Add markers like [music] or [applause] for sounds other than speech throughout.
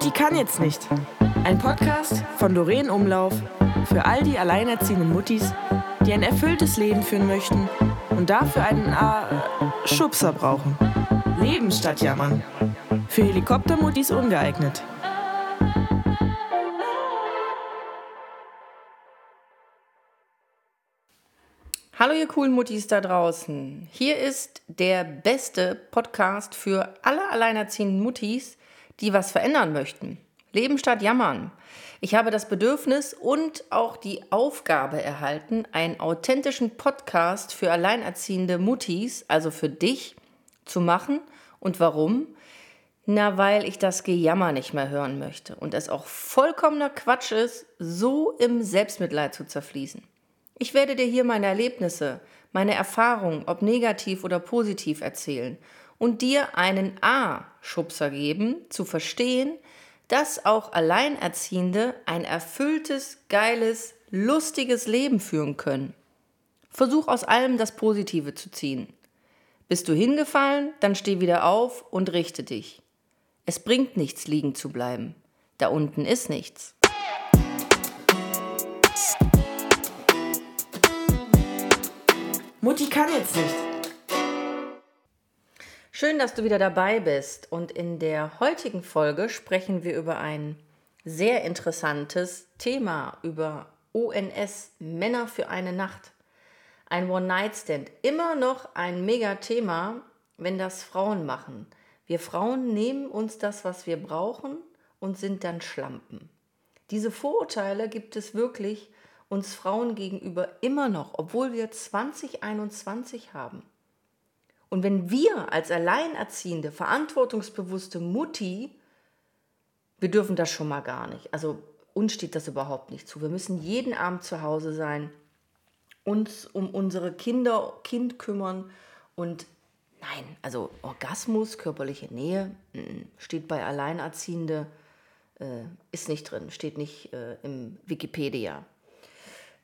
Mutti kann jetzt nicht. Ein Podcast von Doreen Umlauf für all die alleinerziehenden Muttis, die ein erfülltes Leben führen möchten und dafür einen äh, Schubser brauchen. Leben statt Jammern. Für Helikoptermuttis ungeeignet. Hallo ihr coolen Muttis da draußen. Hier ist der beste Podcast für alle alleinerziehenden Muttis, die was verändern möchten. Leben statt Jammern. Ich habe das Bedürfnis und auch die Aufgabe erhalten, einen authentischen Podcast für alleinerziehende Muttis, also für dich, zu machen. Und warum? Na, weil ich das Gejammer nicht mehr hören möchte und es auch vollkommener Quatsch ist, so im Selbstmitleid zu zerfließen. Ich werde dir hier meine Erlebnisse, meine Erfahrungen, ob negativ oder positiv erzählen und dir einen A-Schubser geben, zu verstehen, dass auch Alleinerziehende ein erfülltes, geiles, lustiges Leben führen können. Versuch aus allem das Positive zu ziehen. Bist du hingefallen, dann steh wieder auf und richte dich. Es bringt nichts, liegen zu bleiben. Da unten ist nichts. Mutti kann jetzt nicht. Schön, dass du wieder dabei bist. Und in der heutigen Folge sprechen wir über ein sehr interessantes Thema, über ONS, Männer für eine Nacht. Ein One-Night-Stand. Immer noch ein Mega-Thema, wenn das Frauen machen. Wir Frauen nehmen uns das, was wir brauchen und sind dann Schlampen. Diese Vorurteile gibt es wirklich uns Frauen gegenüber immer noch, obwohl wir 2021 haben. Und wenn wir als alleinerziehende, verantwortungsbewusste Mutti, wir dürfen das schon mal gar nicht. Also uns steht das überhaupt nicht zu. Wir müssen jeden Abend zu Hause sein, uns um unsere Kinder, Kind kümmern und nein, also Orgasmus, körperliche Nähe steht bei Alleinerziehende, äh, ist nicht drin, steht nicht äh, im Wikipedia.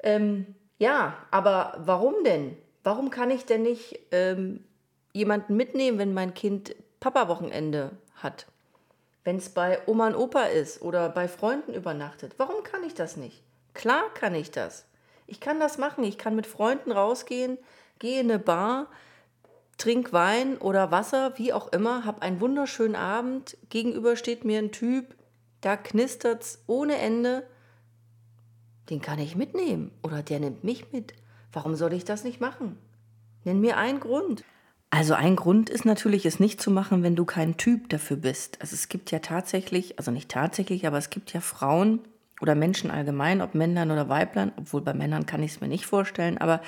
Ähm, ja, aber warum denn? Warum kann ich denn nicht ähm, jemanden mitnehmen, wenn mein Kind Papa-Wochenende hat? Wenn es bei Oma und Opa ist oder bei Freunden übernachtet? Warum kann ich das nicht? Klar kann ich das. Ich kann das machen. Ich kann mit Freunden rausgehen, gehe in eine Bar, trink Wein oder Wasser, wie auch immer, habe einen wunderschönen Abend. Gegenüber steht mir ein Typ, da knistert es ohne Ende den kann ich mitnehmen oder der nimmt mich mit. Warum soll ich das nicht machen? Nenn mir einen Grund. Also ein Grund ist natürlich, es nicht zu machen, wenn du kein Typ dafür bist. Also es gibt ja tatsächlich, also nicht tatsächlich, aber es gibt ja Frauen oder Menschen allgemein, ob Männlein oder Weiblein, obwohl bei Männern kann ich es mir nicht vorstellen, aber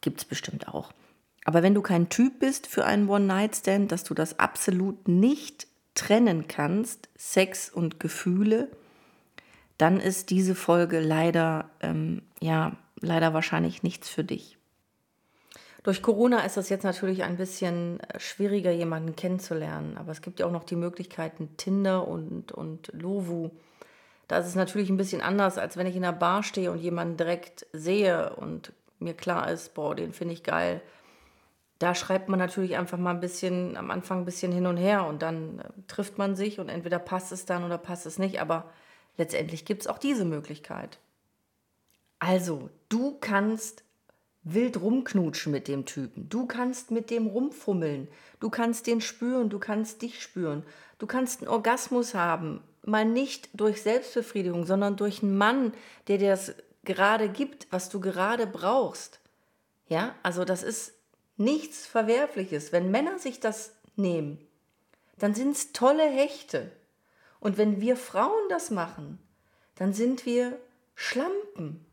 gibt es bestimmt auch. Aber wenn du kein Typ bist für einen One-Night-Stand, dass du das absolut nicht trennen kannst, Sex und Gefühle, dann ist diese Folge leider, ähm, ja, leider wahrscheinlich nichts für dich. Durch Corona ist es jetzt natürlich ein bisschen äh, schwieriger, jemanden kennenzulernen. Aber es gibt ja auch noch die Möglichkeiten Tinder und, und Lovu. Da ist es natürlich ein bisschen anders, als wenn ich in der Bar stehe und jemanden direkt sehe und mir klar ist, boah, den finde ich geil. Da schreibt man natürlich einfach mal ein bisschen, am Anfang ein bisschen hin und her und dann äh, trifft man sich und entweder passt es dann oder passt es nicht. Aber letztendlich gibt es auch diese Möglichkeit. Also, du kannst wild rumknutschen mit dem Typen. Du kannst mit dem rumfummeln. Du kannst den spüren, du kannst dich spüren. Du kannst einen Orgasmus haben, mal nicht durch Selbstbefriedigung, sondern durch einen Mann, der dir das gerade gibt, was du gerade brauchst. Ja, also das ist nichts Verwerfliches. Wenn Männer sich das nehmen, dann sind es tolle Hechte. Und wenn wir Frauen das machen, dann sind wir Schlampen.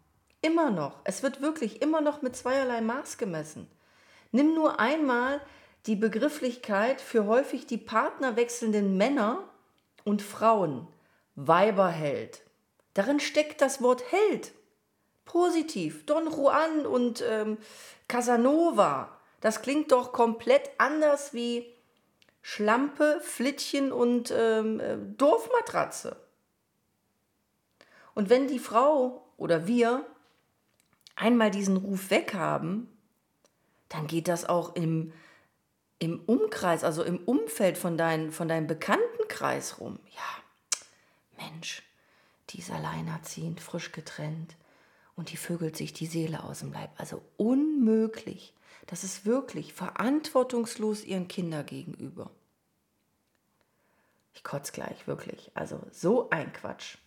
Immer noch. Es wird wirklich immer noch mit zweierlei Maß gemessen. Nimm nur einmal die Begrifflichkeit für häufig die partnerwechselnden Männer und Frauen. Weiberheld. Darin steckt das Wort Held. Positiv. Don Juan und ähm, Casanova. Das klingt doch komplett anders wie Schlampe, Flittchen und ähm, äh, Dorfmatratze. Und wenn die Frau oder wir einmal diesen Ruf weghaben, dann geht das auch im, im Umkreis, also im Umfeld von, dein, von deinem Bekanntenkreis rum. Ja, Mensch, die ist alleinerziehend, frisch getrennt und die vögelt sich die Seele aus dem Leib. Also unmöglich. Das ist wirklich verantwortungslos ihren Kindern gegenüber. Ich kotze gleich, wirklich. Also so ein Quatsch.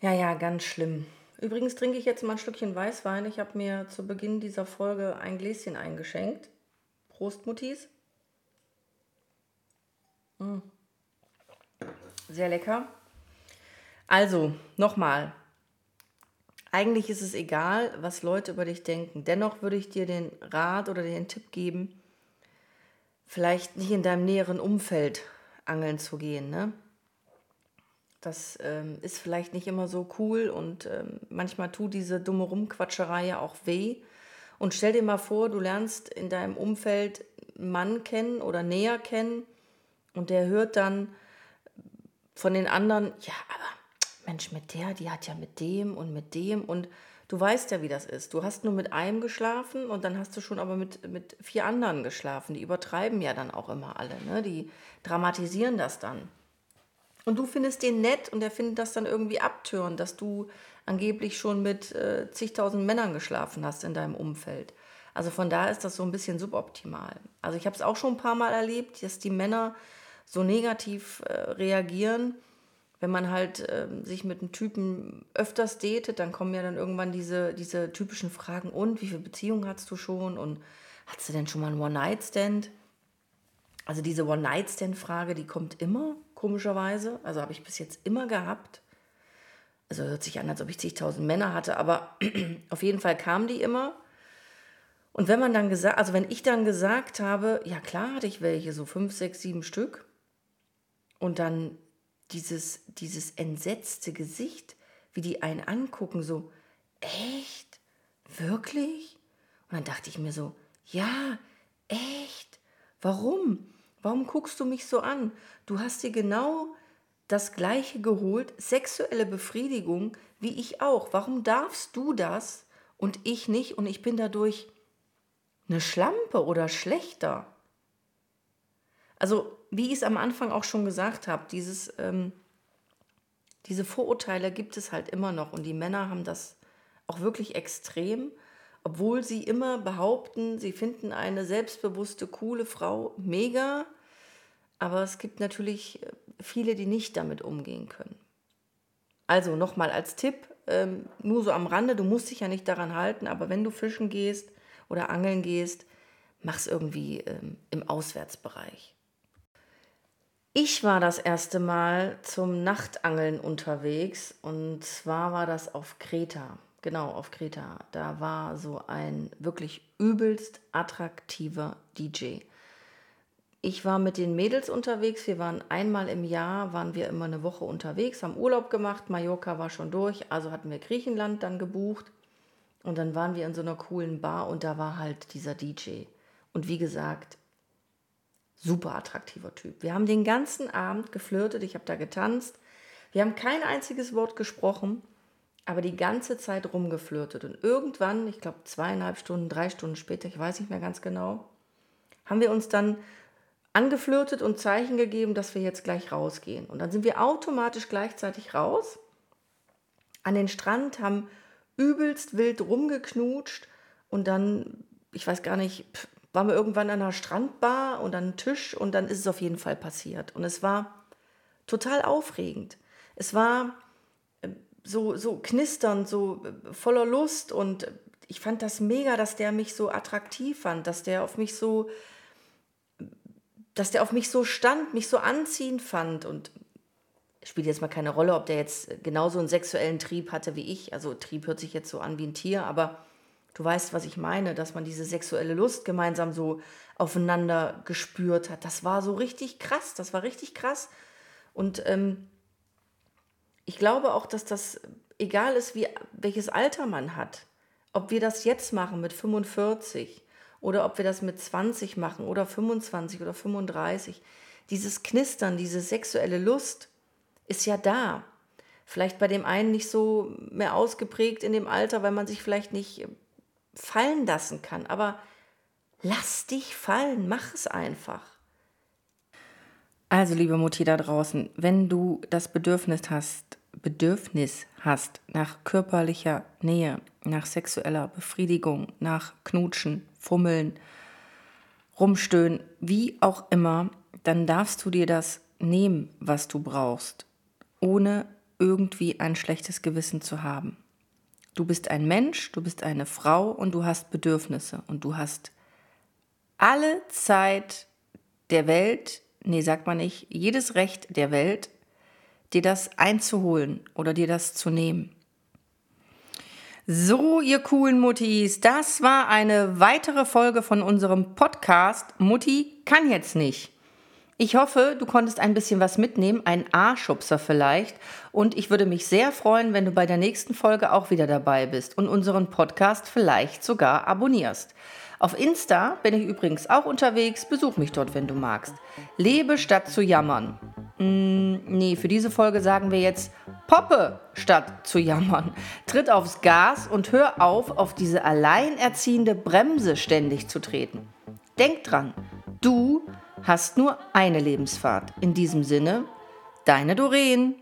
Ja, ja, ganz schlimm. Übrigens trinke ich jetzt mal ein Stückchen Weißwein. Ich habe mir zu Beginn dieser Folge ein Gläschen eingeschenkt. Prost, Muttis. Mm. Sehr lecker. Also, nochmal. Eigentlich ist es egal, was Leute über dich denken. Dennoch würde ich dir den Rat oder den Tipp geben, vielleicht nicht in deinem näheren Umfeld angeln zu gehen. Ne? Das ähm, ist vielleicht nicht immer so cool und ähm, manchmal tut diese dumme Rumquatscherei ja auch weh. Und stell dir mal vor, du lernst in deinem Umfeld einen Mann kennen oder näher kennen und der hört dann von den anderen, ja, aber Mensch, mit der, die hat ja mit dem und mit dem und du weißt ja, wie das ist. Du hast nur mit einem geschlafen und dann hast du schon aber mit, mit vier anderen geschlafen. Die übertreiben ja dann auch immer alle, ne? die dramatisieren das dann. Und du findest den nett und er findet das dann irgendwie abtörend, dass du angeblich schon mit äh, zigtausend Männern geschlafen hast in deinem Umfeld. Also von da ist das so ein bisschen suboptimal. Also ich habe es auch schon ein paar Mal erlebt, dass die Männer so negativ äh, reagieren wenn man halt äh, sich mit einem Typen öfters datet, dann kommen ja dann irgendwann diese, diese typischen Fragen, und wie viele Beziehungen hast du schon? Und hast du denn schon mal einen One-Night-Stand? Also diese One-Night-Stand-Frage, die kommt immer, komischerweise. Also habe ich bis jetzt immer gehabt. Also hört sich an, als ob ich zigtausend Männer hatte, aber [clears throat] auf jeden Fall kam die immer. Und wenn man dann gesagt, also wenn ich dann gesagt habe, ja klar hatte ich welche, so fünf, sechs, sieben Stück, und dann dieses, dieses entsetzte Gesicht, wie die einen angucken, so, echt? Wirklich? Und dann dachte ich mir so, ja, echt? Warum? Warum guckst du mich so an? Du hast dir genau das gleiche geholt, sexuelle Befriedigung, wie ich auch. Warum darfst du das und ich nicht und ich bin dadurch eine Schlampe oder schlechter? Also, wie ich es am Anfang auch schon gesagt habe, dieses, ähm, diese Vorurteile gibt es halt immer noch und die Männer haben das auch wirklich extrem, obwohl sie immer behaupten, sie finden eine selbstbewusste, coole Frau mega, aber es gibt natürlich äh, viele, die nicht damit umgehen können. Also nochmal als Tipp, ähm, nur so am Rande, du musst dich ja nicht daran halten, aber wenn du fischen gehst oder angeln gehst, mach es irgendwie ähm, im Auswärtsbereich. Ich war das erste Mal zum Nachtangeln unterwegs und zwar war das auf Kreta. Genau, auf Kreta. Da war so ein wirklich übelst attraktiver DJ. Ich war mit den Mädels unterwegs. Wir waren einmal im Jahr, waren wir immer eine Woche unterwegs, haben Urlaub gemacht. Mallorca war schon durch, also hatten wir Griechenland dann gebucht. Und dann waren wir in so einer coolen Bar und da war halt dieser DJ. Und wie gesagt, super attraktiver Typ. Wir haben den ganzen Abend geflirtet, ich habe da getanzt. Wir haben kein einziges Wort gesprochen, aber die ganze Zeit rumgeflirtet. Und irgendwann, ich glaube zweieinhalb Stunden, drei Stunden später, ich weiß nicht mehr ganz genau, haben wir uns dann angeflirtet und Zeichen gegeben, dass wir jetzt gleich rausgehen. Und dann sind wir automatisch gleichzeitig raus an den Strand, haben übelst wild rumgeknutscht und dann, ich weiß gar nicht, waren wir irgendwann an einer Strandbar und an einem Tisch und dann ist es auf jeden Fall passiert. Und es war total aufregend. Es war äh, so, so knisternd, so äh, voller Lust und ich fand das mega, dass der mich so attraktiv fand, dass der auf mich so, dass der auf mich so stand, mich so anziehend fand und spielt jetzt mal keine Rolle, ob der jetzt genauso einen sexuellen Trieb hatte wie ich. Also Trieb hört sich jetzt so an wie ein Tier, aber Du weißt, was ich meine, dass man diese sexuelle Lust gemeinsam so aufeinander gespürt hat. Das war so richtig krass, das war richtig krass. Und ähm, ich glaube auch, dass das egal ist, wie, welches Alter man hat. Ob wir das jetzt machen mit 45 oder ob wir das mit 20 machen oder 25 oder 35. Dieses Knistern, diese sexuelle Lust ist ja da. Vielleicht bei dem einen nicht so mehr ausgeprägt in dem Alter, weil man sich vielleicht nicht fallen lassen kann. Aber lass dich fallen, mach es einfach. Also, liebe Mutti da draußen, wenn du das Bedürfnis hast, Bedürfnis hast nach körperlicher Nähe, nach sexueller Befriedigung, nach Knutschen, Fummeln, Rumstöhnen, wie auch immer, dann darfst du dir das nehmen, was du brauchst, ohne irgendwie ein schlechtes Gewissen zu haben. Du bist ein Mensch, du bist eine Frau und du hast Bedürfnisse und du hast alle Zeit der Welt, nee, sagt man nicht, jedes Recht der Welt, dir das einzuholen oder dir das zu nehmen. So, ihr coolen Muttis, das war eine weitere Folge von unserem Podcast Mutti kann jetzt nicht. Ich hoffe, du konntest ein bisschen was mitnehmen, ein A-Schubser vielleicht. Und ich würde mich sehr freuen, wenn du bei der nächsten Folge auch wieder dabei bist und unseren Podcast vielleicht sogar abonnierst. Auf Insta bin ich übrigens auch unterwegs. Besuch mich dort, wenn du magst. Lebe statt zu jammern. Mm, nee, für diese Folge sagen wir jetzt Poppe statt zu jammern. Tritt aufs Gas und hör auf, auf diese alleinerziehende Bremse ständig zu treten. Denk dran, du hast nur eine Lebensfahrt. In diesem Sinne, deine Doreen.